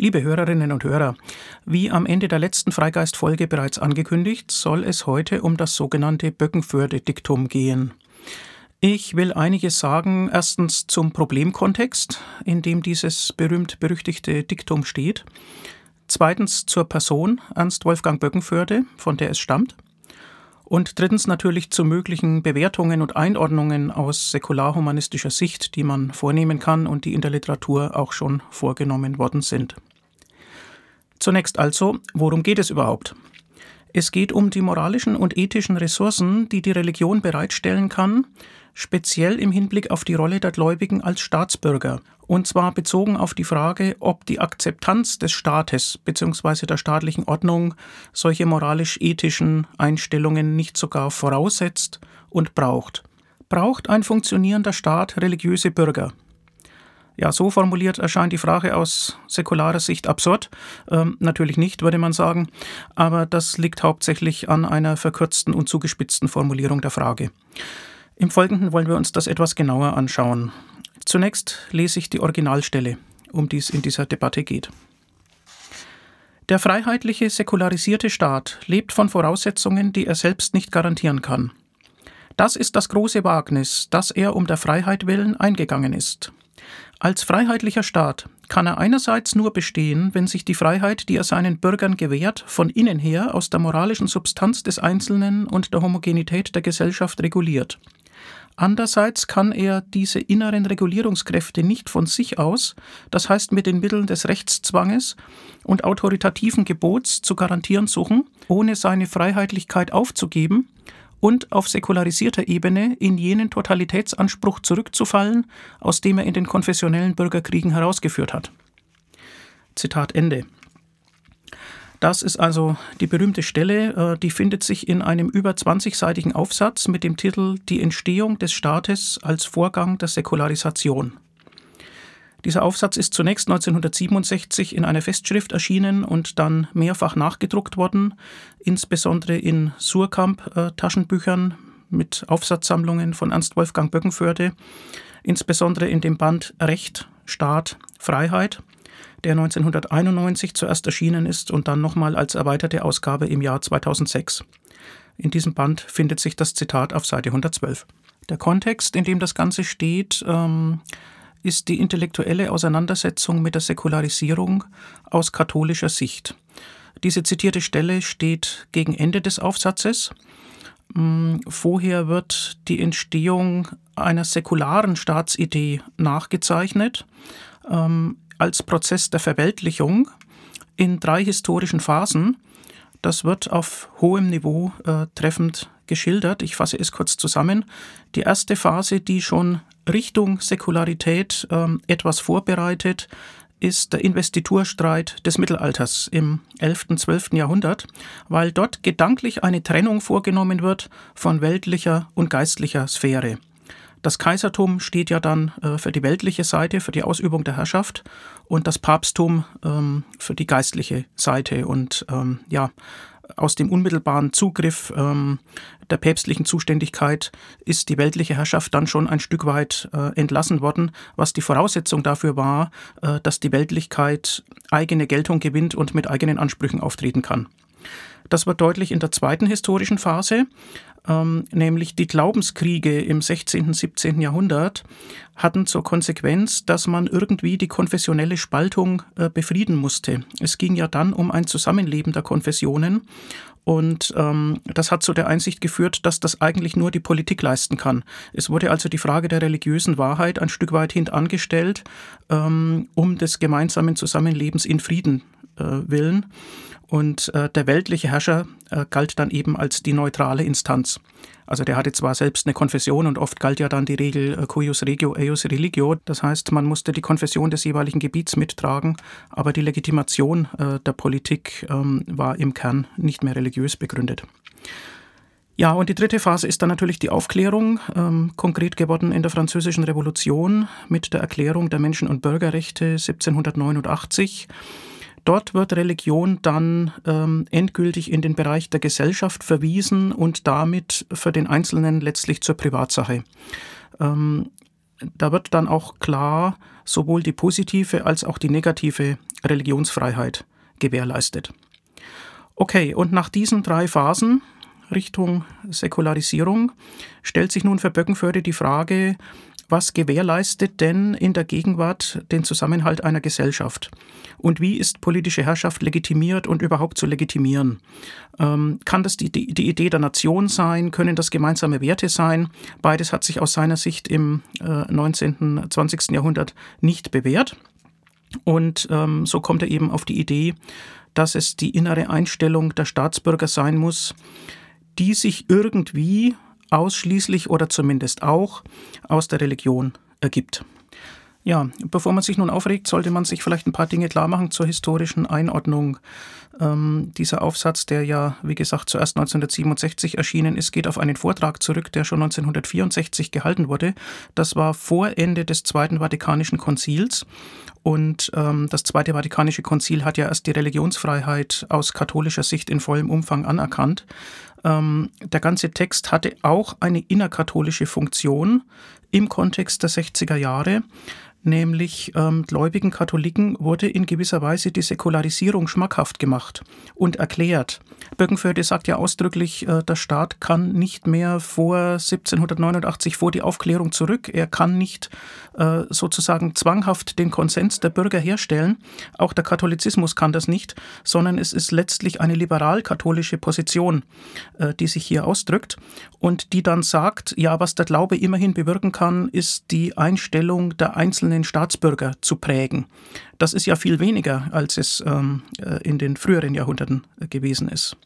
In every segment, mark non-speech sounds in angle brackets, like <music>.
Liebe Hörerinnen und Hörer, wie am Ende der letzten Freigeist-Folge bereits angekündigt, soll es heute um das sogenannte Böckenförde-Diktum gehen. Ich will einiges sagen, erstens zum Problemkontext, in dem dieses berühmt-berüchtigte Diktum steht, zweitens zur Person Ernst Wolfgang Böckenförde, von der es stammt, und drittens natürlich zu möglichen Bewertungen und Einordnungen aus säkularhumanistischer Sicht, die man vornehmen kann und die in der Literatur auch schon vorgenommen worden sind. Zunächst also, worum geht es überhaupt? Es geht um die moralischen und ethischen Ressourcen, die die Religion bereitstellen kann, speziell im Hinblick auf die Rolle der Gläubigen als Staatsbürger, und zwar bezogen auf die Frage, ob die Akzeptanz des Staates bzw. der staatlichen Ordnung solche moralisch-ethischen Einstellungen nicht sogar voraussetzt und braucht. Braucht ein funktionierender Staat religiöse Bürger? Ja, so formuliert erscheint die Frage aus säkularer Sicht absurd. Ähm, natürlich nicht, würde man sagen, aber das liegt hauptsächlich an einer verkürzten und zugespitzten Formulierung der Frage. Im Folgenden wollen wir uns das etwas genauer anschauen. Zunächst lese ich die Originalstelle, um die es in dieser Debatte geht. Der freiheitliche, säkularisierte Staat lebt von Voraussetzungen, die er selbst nicht garantieren kann. Das ist das große Wagnis, das er um der Freiheit willen eingegangen ist. Als freiheitlicher Staat kann er einerseits nur bestehen, wenn sich die Freiheit, die er seinen Bürgern gewährt, von innen her aus der moralischen Substanz des Einzelnen und der Homogenität der Gesellschaft reguliert. Andererseits kann er diese inneren Regulierungskräfte nicht von sich aus, das heißt mit den Mitteln des Rechtszwanges und autoritativen Gebots zu garantieren suchen, ohne seine Freiheitlichkeit aufzugeben und auf säkularisierter Ebene in jenen Totalitätsanspruch zurückzufallen, aus dem er in den konfessionellen Bürgerkriegen herausgeführt hat. Zitat Ende. Das ist also die berühmte Stelle, äh, die findet sich in einem über 20-seitigen Aufsatz mit dem Titel Die Entstehung des Staates als Vorgang der Säkularisation. Dieser Aufsatz ist zunächst 1967 in einer Festschrift erschienen und dann mehrfach nachgedruckt worden, insbesondere in Surkamp-Taschenbüchern mit Aufsatzsammlungen von Ernst Wolfgang Böckenförde, insbesondere in dem Band Recht, Staat, Freiheit, der 1991 zuerst erschienen ist und dann nochmal als erweiterte Ausgabe im Jahr 2006. In diesem Band findet sich das Zitat auf Seite 112. Der Kontext, in dem das Ganze steht, ähm, ist die intellektuelle Auseinandersetzung mit der Säkularisierung aus katholischer Sicht. Diese zitierte Stelle steht gegen Ende des Aufsatzes. Mm, vorher wird die Entstehung einer säkularen Staatsidee nachgezeichnet ähm, als Prozess der Verweltlichung in drei historischen Phasen. Das wird auf hohem Niveau äh, treffend geschildert. Ich fasse es kurz zusammen. Die erste Phase, die schon Richtung Säkularität ähm, etwas vorbereitet, ist der Investiturstreit des Mittelalters im 11. und 12. Jahrhundert, weil dort gedanklich eine Trennung vorgenommen wird von weltlicher und geistlicher Sphäre. Das Kaisertum steht ja dann äh, für die weltliche Seite, für die Ausübung der Herrschaft und das Papsttum ähm, für die geistliche Seite. Und ähm, ja, aus dem unmittelbaren Zugriff ähm, der päpstlichen Zuständigkeit ist die weltliche Herrschaft dann schon ein Stück weit äh, entlassen worden, was die Voraussetzung dafür war, äh, dass die Weltlichkeit eigene Geltung gewinnt und mit eigenen Ansprüchen auftreten kann. Das wird deutlich in der zweiten historischen Phase, ähm, nämlich die Glaubenskriege im 16., und 17. Jahrhundert hatten zur Konsequenz, dass man irgendwie die konfessionelle Spaltung äh, befrieden musste. Es ging ja dann um ein Zusammenleben der Konfessionen und ähm, das hat zu der Einsicht geführt, dass das eigentlich nur die Politik leisten kann. Es wurde also die Frage der religiösen Wahrheit ein Stück weit hintangestellt, ähm, um des gemeinsamen Zusammenlebens in Frieden willen. Und äh, der weltliche Herrscher äh, galt dann eben als die neutrale Instanz. Also der hatte zwar selbst eine Konfession und oft galt ja dann die Regel äh, cuius regio eius religio, das heißt, man musste die Konfession des jeweiligen Gebiets mittragen, aber die Legitimation äh, der Politik ähm, war im Kern nicht mehr religiös begründet. Ja, und die dritte Phase ist dann natürlich die Aufklärung, ähm, konkret geworden in der Französischen Revolution mit der Erklärung der Menschen- und Bürgerrechte 1789. Dort wird Religion dann ähm, endgültig in den Bereich der Gesellschaft verwiesen und damit für den Einzelnen letztlich zur Privatsache. Ähm, da wird dann auch klar sowohl die positive als auch die negative Religionsfreiheit gewährleistet. Okay, und nach diesen drei Phasen Richtung Säkularisierung stellt sich nun für Böckenförde die Frage, was gewährleistet denn in der Gegenwart den Zusammenhalt einer Gesellschaft? Und wie ist politische Herrschaft legitimiert und überhaupt zu legitimieren? Ähm, kann das die, die, die, Idee der Nation sein? Können das gemeinsame Werte sein? Beides hat sich aus seiner Sicht im äh, 19., 20. Jahrhundert nicht bewährt. Und ähm, so kommt er eben auf die Idee, dass es die innere Einstellung der Staatsbürger sein muss, die sich irgendwie ausschließlich oder zumindest auch aus der Religion ergibt. Ja, bevor man sich nun aufregt, sollte man sich vielleicht ein paar Dinge klar machen zur historischen Einordnung. Ähm, dieser Aufsatz, der ja, wie gesagt, zuerst 1967 erschienen ist, geht auf einen Vortrag zurück, der schon 1964 gehalten wurde. Das war vor Ende des Zweiten Vatikanischen Konzils. Und ähm, das Zweite Vatikanische Konzil hat ja erst die Religionsfreiheit aus katholischer Sicht in vollem Umfang anerkannt. Ähm, der ganze Text hatte auch eine innerkatholische Funktion im Kontext der 60er Jahre nämlich ähm, gläubigen Katholiken wurde in gewisser Weise die Säkularisierung schmackhaft gemacht und erklärt. Böckenförde sagt ja ausdrücklich, äh, der Staat kann nicht mehr vor 1789 vor die Aufklärung zurück. Er kann nicht äh, sozusagen zwanghaft den Konsens der Bürger herstellen. Auch der Katholizismus kann das nicht, sondern es ist letztlich eine liberal-katholische Position, äh, die sich hier ausdrückt und die dann sagt, ja, was der Glaube immerhin bewirken kann, ist die Einstellung der einzelnen Staatsbürger zu prägen. Das ist ja viel weniger, als es ähm, äh, in den früheren Jahrhunderten gewesen ist.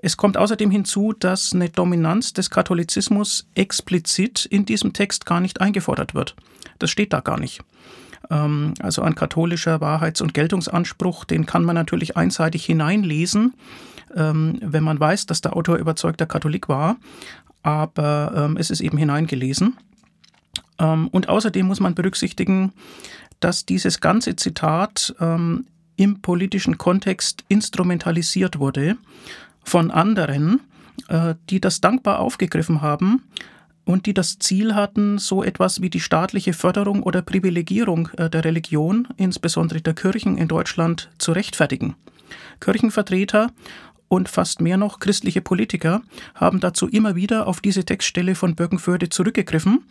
Es kommt außerdem hinzu, dass eine Dominanz des Katholizismus explizit in diesem Text gar nicht eingefordert wird. Das steht da gar nicht. Ähm, also ein katholischer Wahrheits- und Geltungsanspruch, den kann man natürlich einseitig hineinlesen, ähm, wenn man weiß, dass der Autor überzeugter Katholik war, aber ähm, es ist eben hineingelesen. Und außerdem muss man berücksichtigen, dass dieses ganze Zitat im politischen Kontext instrumentalisiert wurde von anderen, äh, die das dankbar aufgegriffen haben und die das Ziel hatten, so etwas wie die staatliche Förderung oder Privilegierung äh, der Religion, insbesondere der Kirchen in Deutschland, zu rechtfertigen. Kirchenvertreter und fast mehr noch christliche Politiker haben dazu immer wieder auf diese Textstelle von Birkenförde zurückgegriffen,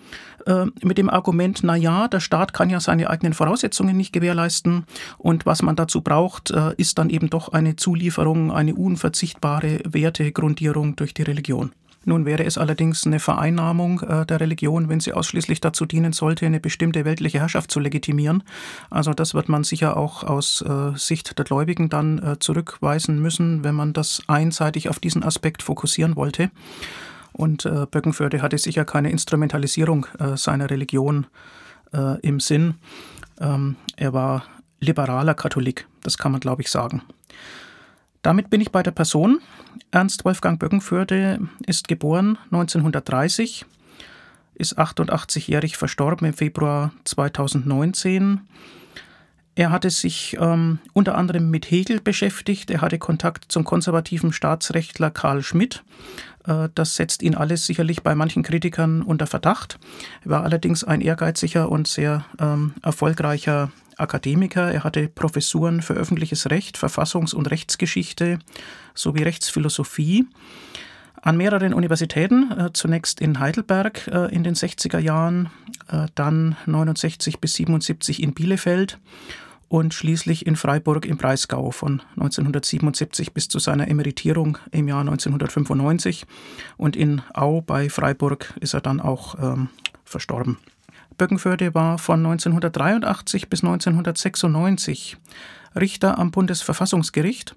äh, mit dem Argument, na ja, der Staat kann ja seine eigenen Voraussetzungen nicht gewährleisten und was man dazu braucht, äh, ist dann eben doch eine Zulieferung, eine unverzichtbare Wertegrundierung durch die Religion. Nun wäre es allerdings eine Vereinnahmung äh, der Religion, wenn sie ausschließlich dazu dienen sollte, eine bestimmte weltliche Herrschaft zu legitimieren. Also das wird man sicher auch aus äh, Sicht der Gläubigen dann äh, zurückweisen müssen, wenn man das einseitig auf diesen Aspekt fokussieren wollte. Und äh, Böckenförde hatte sicher keine Instrumentalisierung äh, seiner Religion äh, im Sinn. Ähm, er war liberaler Katholik, das kann man, glaube ich, sagen. Damit bin ich bei der Person. Ernst Wolfgang Böckenförde ist geboren 1930, ist 88-jährig verstorben im Februar 2019. Er hatte sich ähm, unter anderem mit Hegel beschäftigt. Er hatte Kontakt zum konservativen Staatsrechtler Karl Schmidt. Äh, das setzt ihn alles sicherlich bei manchen Kritikern unter Verdacht. Er war allerdings ein ehrgeiziger und sehr ähm, erfolgreicher Akademiker. Er hatte Professuren für öffentliches Recht, Verfassungs- und Rechtsgeschichte sowie Rechtsphilosophie an mehreren Universitäten, äh, zunächst in Heidelberg äh, in den 60er Jahren, äh, dann 69 bis 77 in Bielefeld und schließlich in Freiburg im Breisgau von 1977 bis zu seiner Emeritierung im Jahr 1995. Und in Au bei Freiburg ist er dann auch ähm, verstorben. Böckenförde war von 1983 bis 1996 Richter am Bundesverfassungsgericht.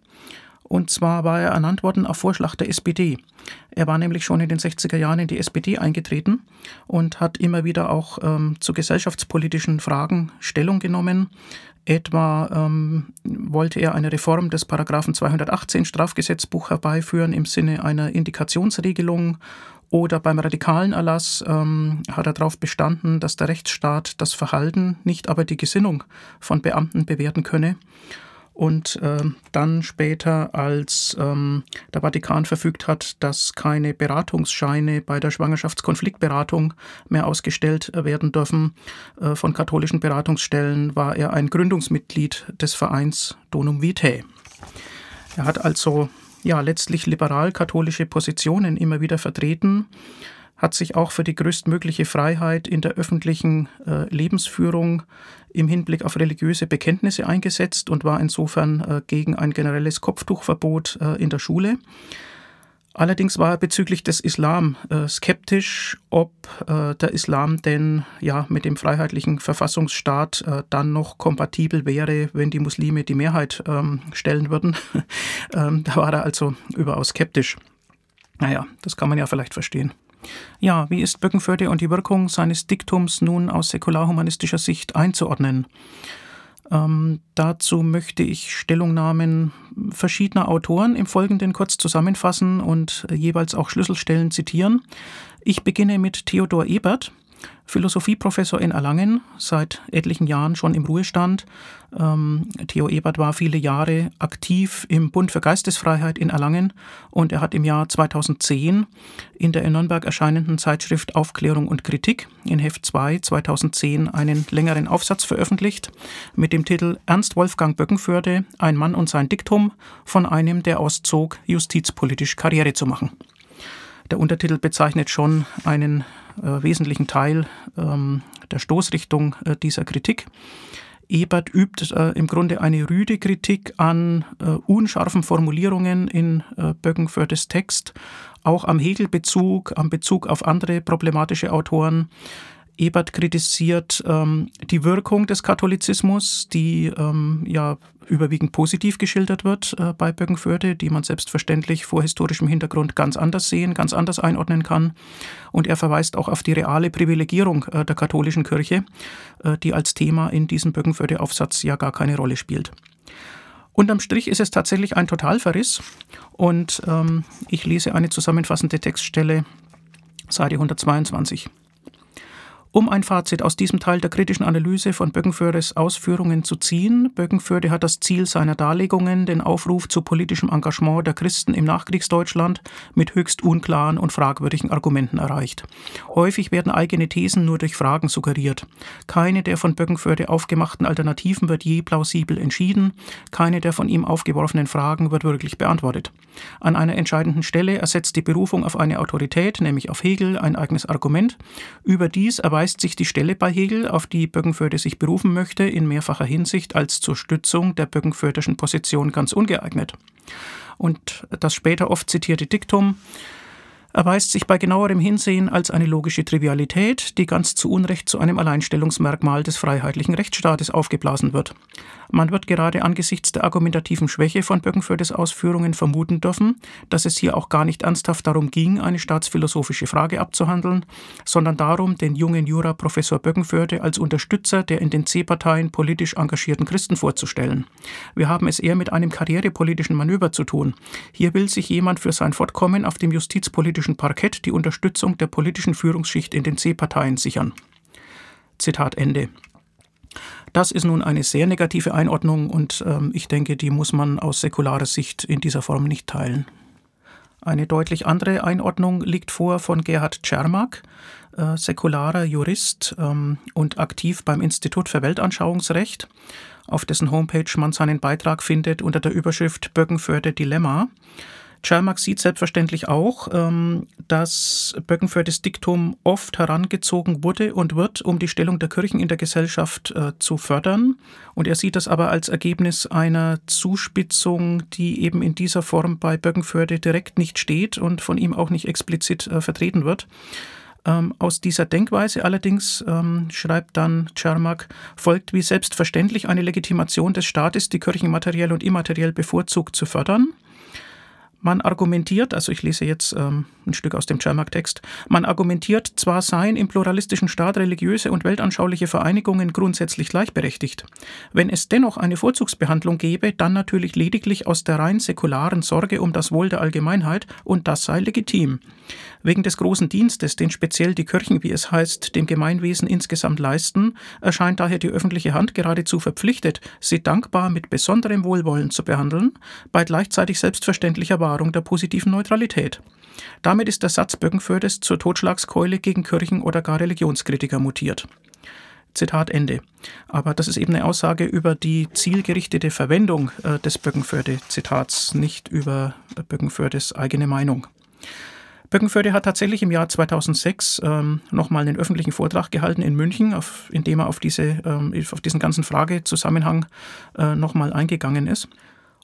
Und zwar war er ernannt worden auf Vorschlag der SPD. Er war nämlich schon in den 60er Jahren in die SPD eingetreten und hat immer wieder auch ähm, zu gesellschaftspolitischen Fragen Stellung genommen. Etwa ähm, wollte er eine Reform des Paragraphen 218 Strafgesetzbuch herbeiführen im Sinne einer Indikationsregelung oder beim radikalen Erlass ähm, hat er darauf bestanden, dass der Rechtsstaat das Verhalten, nicht aber die Gesinnung von Beamten bewerten könne. und äh, dann später, als ähm, der Vatikan verfügt hat, dass keine Beratungsscheine bei der Schwangerschaftskonfliktberatung mehr ausgestellt werden dürfen äh, von katholischen Beratungsstellen, war er ein Gründungsmitglied des Vereins Donum Vitae. Er hat also ja letztlich liberal-katholische Positionen immer wieder vertreten hat sich auch für die größtmögliche Freiheit in der öffentlichen äh, Lebensführung im Hinblick auf religiöse Bekenntnisse eingesetzt und war insofern äh, gegen ein generelles Kopftuchverbot äh, in der Schule. Allerdings war er bezüglich des Islam äh, skeptisch, ob äh, der Islam denn ja mit dem freiheitlichen Verfassungsstaat äh, dann noch kompatibel wäre, wenn die Muslime die Mehrheit ähm, stellen würden. <laughs> ähm, da war er also überaus skeptisch. Naja, das kann man ja vielleicht verstehen. Ja, wie ist Böckenförde und die Wirkung seines Diktums nun aus säkularhumanistischer Sicht einzuordnen? Ähm, dazu möchte ich Stellungnahmen verschiedener Autoren im Folgenden kurz zusammenfassen und jeweils auch Schlüsselstellen zitieren. Ich beginne mit Theodor Ebert, Philosophieprofessor in Erlangen, seit etlichen Jahren schon im Ruhestand. Ähm, Theo Ebert war viele Jahre aktiv im Bund für Geistesfreiheit in Erlangen und er hat im Jahr 2010 in der in Nürnberg erscheinenden Zeitschrift Aufklärung und Kritik in Heft 2 2010 einen längeren Aufsatz veröffentlicht mit dem Titel Ernst Wolfgang Böckenförde, ein Mann und sein Diktum von einem, der auszog, justizpolitisch Karriere zu machen. Der Untertitel bezeichnet schon einen äh, wesentlichen Teil ähm, der Stoßrichtung äh, dieser Kritik. Ebert übt äh, im Grunde eine rüde Kritik an äh, unscharfen Formulierungen in äh, Böckenfördes Text, auch am Hegel-Bezug, am Bezug auf andere problematische Autoren. Ebert kritisiert ähm, die Wirkung des Katholizismus, die ähm, ja überwiegend positiv geschildert wird äh, bei Böckenförde, die man selbstverständlich vor historischem Hintergrund ganz anders sehen, ganz anders einordnen kann. Und er verweist auch auf die reale Privilegierung äh, der katholischen Kirche, äh, die als Thema in diesem Böckenförde-Aufsatz ja gar keine Rolle spielt. Unterm Strich ist es tatsächlich ein Totalverriss und ähm, ich lese eine zusammenfassende Textstelle, Seite 122. Um ein Fazit aus diesem Teil der kritischen Analyse von Böckenfördes Ausführungen zu ziehen, Böckenförde hat das Ziel seiner Darlegungen, den Aufruf zu politischem Engagement der Christen im Nachkriegsdeutschland, mit höchst unklaren und fragwürdigen Argumenten erreicht. Häufig werden eigene Thesen nur durch Fragen suggeriert. Keine der von Böckenförde aufgemachten Alternativen wird je plausibel entschieden, keine der von ihm aufgeworfenen Fragen wird wirklich beantwortet. An einer entscheidenden Stelle ersetzt die Berufung auf eine Autorität, nämlich auf Hegel, ein eigenes Argument. Überdies erweist erweist sich die Stelle bei Hegel, auf die Böckenförde sich berufen möchte, in mehrfacher Hinsicht als zur Stützung der böckenförderschen Position ganz ungeeignet. Und das später oft zitierte Diktum erweist sich bei genauerem Hinsehen als eine logische Trivialität, die ganz zu Unrecht zu einem Alleinstellungsmerkmal des freiheitlichen Rechtsstaates aufgeblasen wird. Man wird gerade angesichts der argumentativen Schwäche von Böckenfördes Ausführungen vermuten dürfen, dass es hier auch gar nicht ernsthaft darum ging, eine staatsphilosophische Frage abzuhandeln, sondern darum, den jungen Jura-Professor Böckenförde als Unterstützer der in den C-Parteien politisch engagierten Christen vorzustellen. Wir haben es eher mit einem karrierepolitischen Manöver zu tun. Hier will sich jemand für sein Fortkommen auf dem justizpolitischen Parkett die Unterstützung der politischen Führungsschicht in den C-Parteien sichern. Zitat Ende. Das ist nun eine sehr negative Einordnung und ähm, ich denke, die muss man aus säkularer Sicht in dieser Form nicht teilen. Eine deutlich andere Einordnung liegt vor von Gerhard Czermak, äh, säkularer Jurist ähm, und aktiv beim Institut für Weltanschauungsrecht, auf dessen Homepage man seinen Beitrag findet unter der Überschrift Böckenförde Dilemma. Czermak sieht selbstverständlich auch, ähm, dass Böckenfördes Diktum oft herangezogen wurde und wird, um die Stellung der Kirchen in der Gesellschaft äh, zu fördern. Und er sieht das aber als Ergebnis einer Zuspitzung, die eben in dieser Form bei Böckenförde direkt nicht steht und von ihm auch nicht explizit äh, vertreten wird. Ähm, aus dieser Denkweise allerdings, ähm, schreibt dann Czermak, folgt wie selbstverständlich eine Legitimation des Staates, die Kirchen materiell und immateriell bevorzugt zu fördern. Man argumentiert, also ich lese jetzt ähm, ein Stück aus dem Cermak-Text, man argumentiert, zwar seien im pluralistischen Staat religiöse und weltanschauliche Vereinigungen grundsätzlich gleichberechtigt. Wenn es dennoch eine Vorzugsbehandlung gäbe, dann natürlich lediglich aus der rein säkularen Sorge um das Wohl der Allgemeinheit und das sei legitim. Wegen des großen Dienstes, den speziell die Kirchen, wie es heißt, dem Gemeinwesen insgesamt leisten, erscheint daher die öffentliche Hand geradezu verpflichtet, sie dankbar mit besonderem Wohlwollen zu behandeln, bei gleichzeitig selbstverständlicher Wahrung der positiven Neutralität. Damit ist der Satz Böckenfördes zur Totschlagskeule gegen Kirchen- oder gar Religionskritiker mutiert. Zitat Ende. Aber das ist eben eine Aussage über die zielgerichtete Verwendung äh, des Böckenförde-Zitats, nicht über Böckenfördes eigene Meinung. Böckenförde hat tatsächlich im Jahr 2006 ähm, nochmal einen öffentlichen Vortrag gehalten in München, auf, in dem er auf, diese, ähm, auf diesen ganzen Fragezusammenhang äh, nochmal eingegangen ist.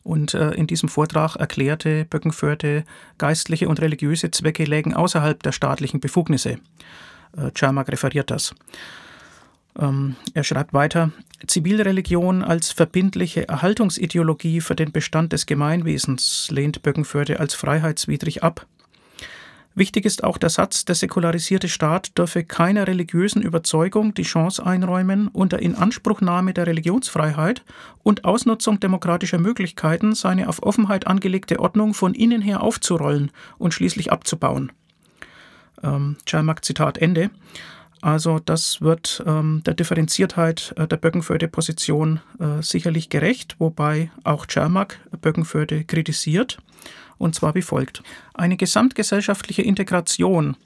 Und äh, in diesem Vortrag erklärte Böckenförde, geistliche und religiöse Zwecke lägen außerhalb der staatlichen Befugnisse. Äh, Czermak referiert das. Ähm, er schreibt weiter, Zivilreligion als verbindliche Erhaltungsideologie für den Bestand des Gemeinwesens lehnt Böckenförde als freiheitswidrig ab. Wichtig ist auch der Satz, der säkularisierte Staat dürfe keiner religiösen Überzeugung die Chance einräumen, unter Inanspruchnahme der Religionsfreiheit und Ausnutzung demokratischer Möglichkeiten seine auf Offenheit angelegte Ordnung von innen her aufzurollen und schließlich abzubauen. Ähm, Zitat Ende. Also das wird ähm, der Differenziertheit äh, der Böckenförde-Position äh, sicherlich gerecht, wobei auch Czermak Böckenförde kritisiert und zwar wie folgt. Eine gesamtgesellschaftliche Integration,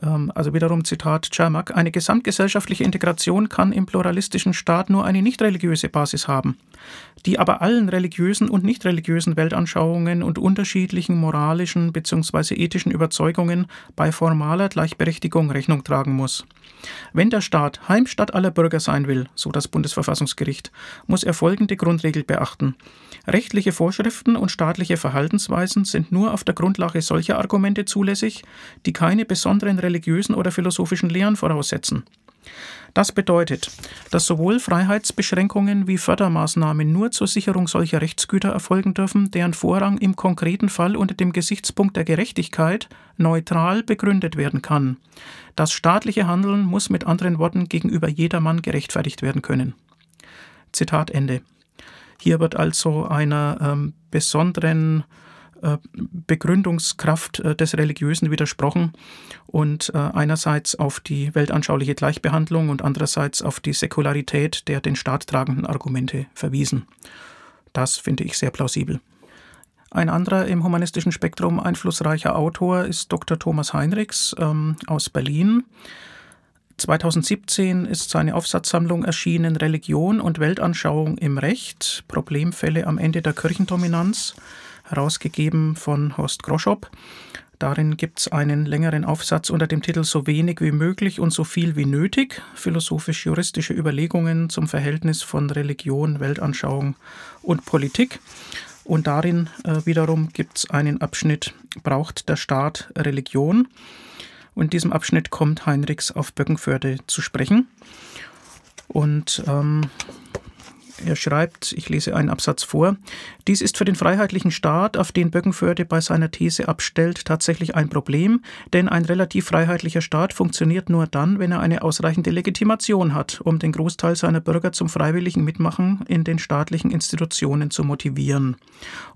also wiederum Zitat Czermak, eine gesamtgesellschaftliche Integration kann im pluralistischen Staat nur eine nicht religiöse Basis haben, die aber allen religiösen und nicht religiösen Weltanschauungen und unterschiedlichen moralischen bzw. ethischen Überzeugungen bei formaler Gleichberechtigung Rechnung tragen muss. Wenn der Staat Heimstatt aller Bürger sein will, so das Bundesverfassungsgericht, muss er folgende Grundregel beachten. Rechtliche Vorschriften und staatliche Verhaltensweisen sind nur auf der Grundlage solcher Argumente zulässig, die keine besonderen religiösen oder philosophischen Lehren voraussetzen. Das bedeutet, dass sowohl Freiheitsbeschränkungen wie Fördermaßnahmen nur zur Sicherung solcher Rechtsgüter erfolgen dürfen, deren Vorrang im konkreten Fall unter dem Gesichtspunkt der Gerechtigkeit neutral begründet werden kann. Das staatliche Handeln muss mit anderen Worten gegenüber jedermann gerechtfertigt werden können. Zitat Ende. Hier wird also einer ähm, besonderen Begründungskraft äh, des Religiösen widersprochen und äh, einerseits auf die weltanschauliche Gleichbehandlung und andererseits auf die Säkularität der den Staat tragenden Argumente verwiesen. Das finde ich sehr plausibel. Ein anderer im humanistischen Spektrum einflussreicher Autor ist Dr. Thomas Heinrichs ähm, aus Berlin. 2017 ist seine Aufsatzsammlung erschienen Religion und Weltanschauung im Recht, Problemfälle am Ende der Kirchendominanz, herausgegeben von Horst Groschop. Darin gibt es einen längeren Aufsatz unter dem Titel So wenig wie möglich und so viel wie nötig, philosophisch-juristische Überlegungen zum Verhältnis von Religion, Weltanschauung und Politik. Und darin äh, wiederum gibt es einen Abschnitt Braucht der Staat Religion? Und in diesem Abschnitt kommt Heinrichs auf Böckenförde zu sprechen. Und ähm, er schreibt, ich lese einen Absatz vor, dies ist für den freiheitlichen Staat, auf den Böckenförde bei seiner These abstellt, tatsächlich ein Problem, denn ein relativ freiheitlicher Staat funktioniert nur dann, wenn er eine ausreichende Legitimation hat, um den Großteil seiner Bürger zum freiwilligen Mitmachen in den staatlichen Institutionen zu motivieren.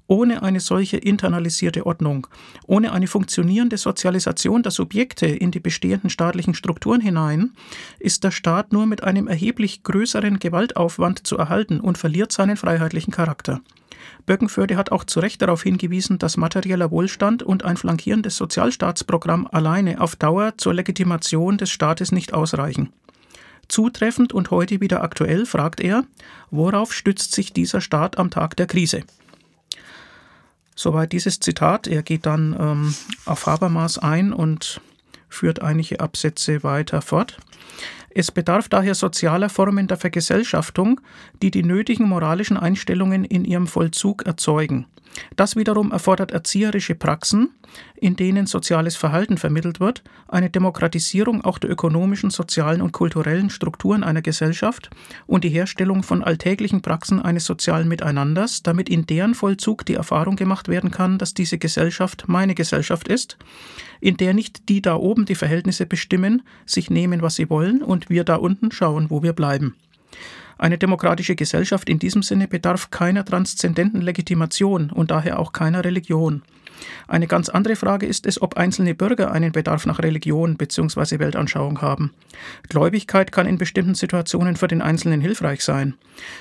Ohne eine solche internalisierte Ordnung, ohne eine funktionierende Sozialisation der Subjekte in die bestehenden staatlichen Strukturen hinein, ist der Staat nur mit einem erheblich größeren Gewaltaufwand zu erhalten und verliert seinen freiheitlichen Charakter. Böckenförde hat auch zu Recht darauf hingewiesen, dass materieller Wohlstand und ein flankierendes Sozialstaatsprogramm alleine auf Dauer zur Legitimation des Staates nicht ausreichen. Zutreffend und heute wieder aktuell fragt er, worauf stützt sich dieser Staat am Tag der Krise? Soweit dieses Zitat. Er geht dann ähm, auf Habermas ein und führt einige Absätze weiter fort. Es bedarf daher sozialer Formen der Vergesellschaftung, die die nötigen moralischen Einstellungen in ihrem Vollzug erzeugen. Das wiederum erfordert erzieherische Praxen, in denen soziales Verhalten vermittelt wird, eine Demokratisierung auch der ökonomischen, sozialen und kulturellen Strukturen einer Gesellschaft und die Herstellung von alltäglichen Praxen eines sozialen Miteinanders, damit in deren Vollzug die Erfahrung gemacht werden kann, dass diese Gesellschaft meine Gesellschaft ist, in der nicht die da oben die Verhältnisse bestimmen, sich nehmen, was sie wollen, und wir da unten schauen, wo wir bleiben. Eine demokratische Gesellschaft in diesem Sinne bedarf keiner transzendenten Legitimation und daher auch keiner Religion. Eine ganz andere Frage ist es, ob einzelne Bürger einen Bedarf nach Religion bzw. Weltanschauung haben. Gläubigkeit kann in bestimmten Situationen für den Einzelnen hilfreich sein.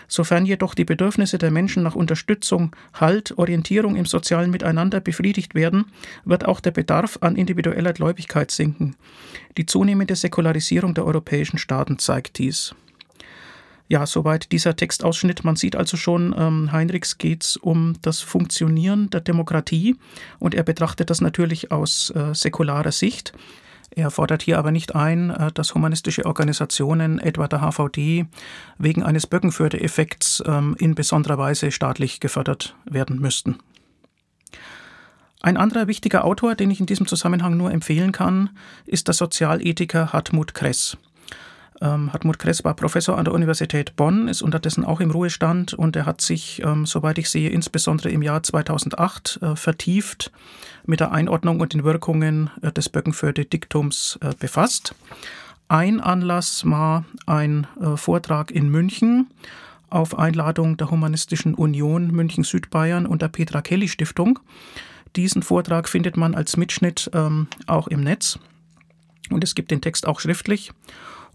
Sofern jedoch die Bedürfnisse der Menschen nach Unterstützung, Halt, Orientierung im sozialen Miteinander befriedigt werden, wird auch der Bedarf an individueller Gläubigkeit sinken. Die zunehmende Säkularisierung der europäischen Staaten zeigt dies. Ja, soweit dieser Textausschnitt. Man sieht also schon, ähm, Heinrichs geht es um das Funktionieren der Demokratie und er betrachtet das natürlich aus äh, säkularer Sicht. Er fordert hier aber nicht ein, äh, dass humanistische Organisationen, etwa der HVD, wegen eines Böckenförde-Effekts ähm, in besonderer Weise staatlich gefördert werden müssten. Ein anderer wichtiger Autor, den ich in diesem Zusammenhang nur empfehlen kann, ist der Sozialethiker Hartmut Kress. Ähm, Hartmut Kress war Professor an der Universität Bonn, ist unterdessen auch im Ruhestand und er hat sich, ähm, soweit ich sehe, insbesondere im Jahr 2008 äh, vertieft mit der Einordnung und den Wirkungen äh, des Böckenförde-Diktums äh, befasst. Ein Anlass war ein äh, Vortrag in München auf Einladung der Humanistischen Union München-Südbayern und der Petra Kelly Stiftung. Diesen Vortrag findet man als Mitschnitt ähm, auch im Netz und es gibt den Text auch schriftlich.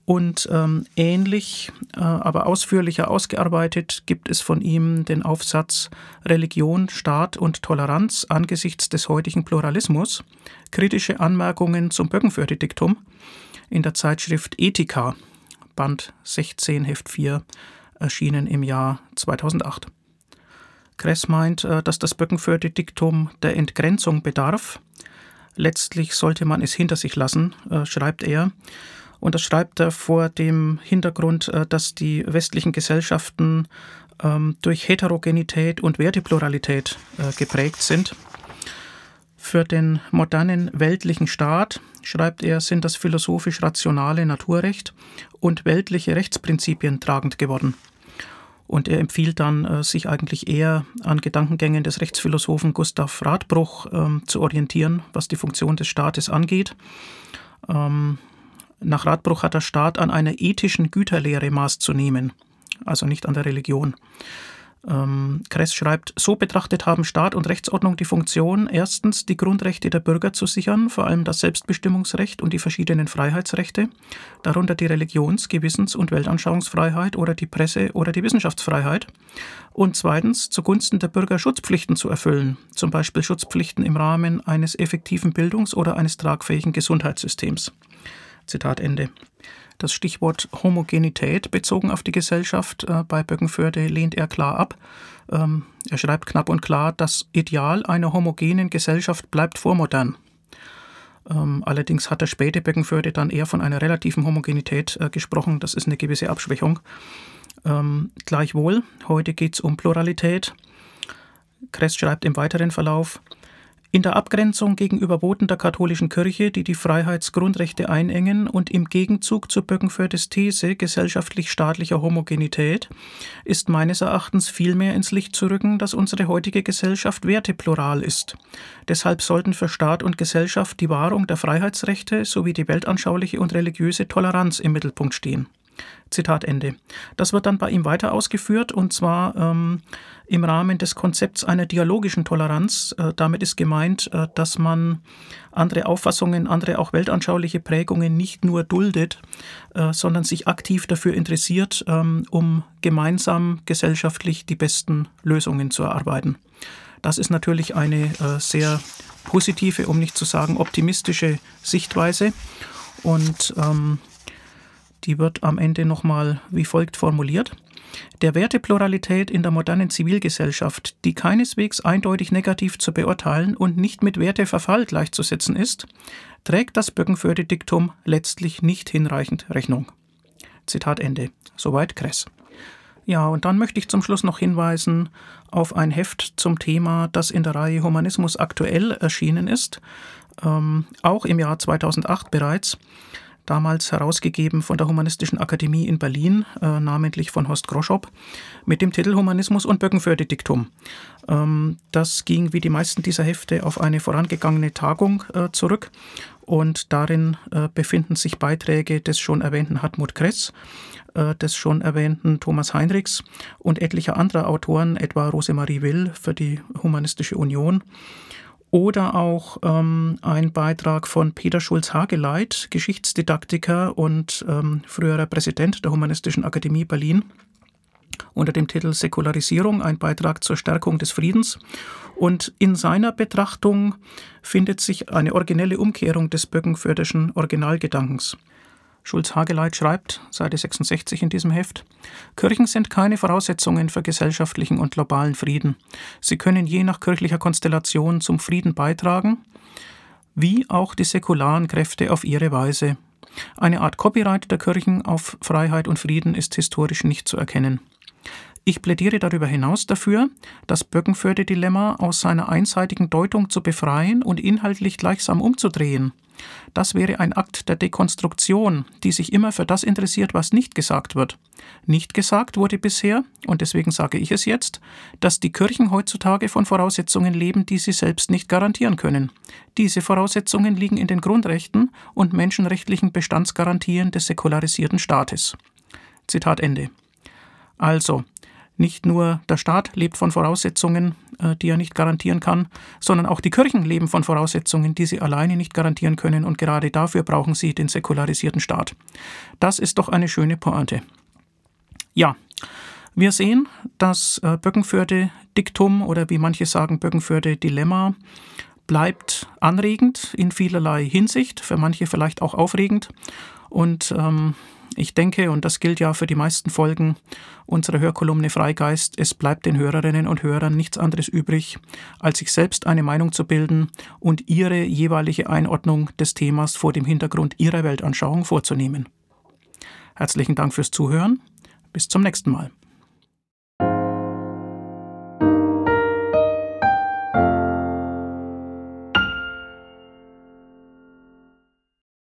Und ähm, ähnlich, äh, aber ausführlicher ausgearbeitet gibt es von ihm den Aufsatz Religion, Staat und Toleranz angesichts des heutigen Pluralismus, kritische Anmerkungen zum Böckenförde-Diktum in der Zeitschrift Ethika, Band 16, Heft 4, erschienen im Jahr 2008. Kress meint, äh, dass das Böckenförde-Diktum der Entgrenzung bedarf. Letztlich sollte man es hinter sich lassen, äh, schreibt er und das schreibt er vor dem Hintergrund, äh, dass die westlichen Gesellschaften ähm, durch Heterogenität und Wertepluralität äh, geprägt sind. Für den modernen weltlichen Staat, schreibt er, sind das philosophisch rationale Naturrecht und weltliche Rechtsprinzipien tragend geworden. Und er empfiehlt dann, äh, sich eigentlich eher an Gedankengängen des Rechtsphilosophen Gustav Radbruch ähm, zu orientieren, was die Funktion des Staates angeht. Ähm, nach Radbruch hat der Staat an einer ethischen Güterlehre Maß zu nehmen, also nicht an der Religion. Ähm, Kress schreibt, so betrachtet haben Staat und Rechtsordnung die Funktion, erstens die Grundrechte der Bürger zu sichern, vor allem das Selbstbestimmungsrecht und die verschiedenen Freiheitsrechte, darunter die Religions-, Gewissens- und Weltanschauungsfreiheit oder die Presse- oder die Wissenschaftsfreiheit. Und zweitens zugunsten der Bürger Schutzpflichten zu erfüllen, zum Beispiel Schutzpflichten im Rahmen eines effektiven Bildungs- oder eines tragfähigen Gesundheitssystems. Zitat Ende. Das Stichwort Homogenität bezogen auf die Gesellschaft äh, bei Böckenförde lehnt er klar ab. Ähm, er schreibt knapp und klar, das Ideal einer homogenen Gesellschaft bleibt vormodern. Ähm, allerdings hat der späte Böckenförde dann eher von einer relativen Homogenität äh, gesprochen. Das ist eine gewisse Abschwächung. Ähm, gleichwohl, heute geht es um Pluralität. Kress schreibt im weiteren Verlauf, in der Abgrenzung gegenüber Voten der katholischen Kirche, die die Freiheitsgrundrechte einengen und im Gegenzug zur Böckenfördes These gesellschaftlich-staatlicher Homogenität, ist meines Erachtens vielmehr ins Licht zu rücken, dass unsere heutige Gesellschaft werteplural ist. Deshalb sollten für Staat und Gesellschaft die Wahrung der Freiheitsrechte sowie die weltanschauliche und religiöse Toleranz im Mittelpunkt stehen. Zitat Ende. Das wird dann bei ihm weiter ausgeführt und zwar ähm, im Rahmen des Konzepts einer dialogischen Toleranz. Äh, damit ist gemeint, äh, dass man andere Auffassungen, andere auch weltanschauliche Prägungen nicht nur duldet, äh, sondern sich aktiv dafür interessiert, ähm, um gemeinsam gesellschaftlich die besten Lösungen zu erarbeiten. Das ist natürlich eine äh, sehr positive, um nicht zu sagen optimistische Sichtweise und ähm, die wird am Ende nochmal wie folgt formuliert. Der Wertepluralität in der modernen Zivilgesellschaft, die keineswegs eindeutig negativ zu beurteilen und nicht mit Werteverfall gleichzusetzen ist, trägt das Böckenförde-Diktum letztlich nicht hinreichend Rechnung. Zitat Ende. Soweit Kress. Ja, und dann möchte ich zum Schluss noch hinweisen auf ein Heft zum Thema, das in der Reihe Humanismus aktuell erschienen ist, ähm, auch im Jahr 2008 bereits damals herausgegeben von der Humanistischen Akademie in Berlin, äh, namentlich von Horst Groschop, mit dem Titel Humanismus und Böckenförde-Diktum. Ähm, das ging wie die meisten dieser Hefte auf eine vorangegangene Tagung äh, zurück und darin äh, befinden sich Beiträge des schon erwähnten Hartmut Kress, äh, des schon erwähnten Thomas Heinrichs und etlicher anderer Autoren, etwa Rosemarie Will für die Humanistische Union oder auch ähm, ein Beitrag von Peter Schulz-Hageleit, Geschichtsdidaktiker und ähm, früherer Präsident der Humanistischen Akademie Berlin, unter dem Titel Säkularisierung, ein Beitrag zur Stärkung des Friedens. Und in seiner Betrachtung findet sich eine originelle Umkehrung des Böckenförderschen Originalgedankens. Schulz-Hageleit schreibt, Seite 66 in diesem Heft, Kirchen sind keine Voraussetzungen für gesellschaftlichen und globalen Frieden. Sie können je nach kirchlicher Konstellation zum Frieden beitragen, wie auch die säkularen Kräfte auf ihre Weise. Eine Art Copyright der Kirchen auf Freiheit und Frieden ist historisch nicht zu erkennen. Ich plädiere darüber hinaus dafür, das Böckenförde-Dilemma aus seiner einseitigen Deutung zu befreien und inhaltlich gleichsam umzudrehen. Das wäre ein Akt der Dekonstruktion, die sich immer für das interessiert, was nicht gesagt wird. Nicht gesagt wurde bisher, und deswegen sage ich es jetzt, dass die Kirchen heutzutage von Voraussetzungen leben, die sie selbst nicht garantieren können. Diese Voraussetzungen liegen in den Grundrechten und menschenrechtlichen Bestandsgarantien des säkularisierten Staates. Zitat Ende. Also, nicht nur der Staat lebt von Voraussetzungen, äh, die er nicht garantieren kann, sondern auch die Kirchen leben von Voraussetzungen, die sie alleine nicht garantieren können, und gerade dafür brauchen sie den säkularisierten Staat. Das ist doch eine schöne Pointe. Ja, wir sehen, das äh, Böckenförde-Diktum oder wie manche sagen Böckenförde-Dilemma bleibt anregend in vielerlei Hinsicht, für manche vielleicht auch aufregend. Und ähm, ich denke, und das gilt ja für die meisten Folgen unserer Hörkolumne Freigeist, es bleibt den Hörerinnen und Hörern nichts anderes übrig, als sich selbst eine Meinung zu bilden und ihre jeweilige Einordnung des Themas vor dem Hintergrund ihrer Weltanschauung vorzunehmen. Herzlichen Dank fürs Zuhören. Bis zum nächsten Mal.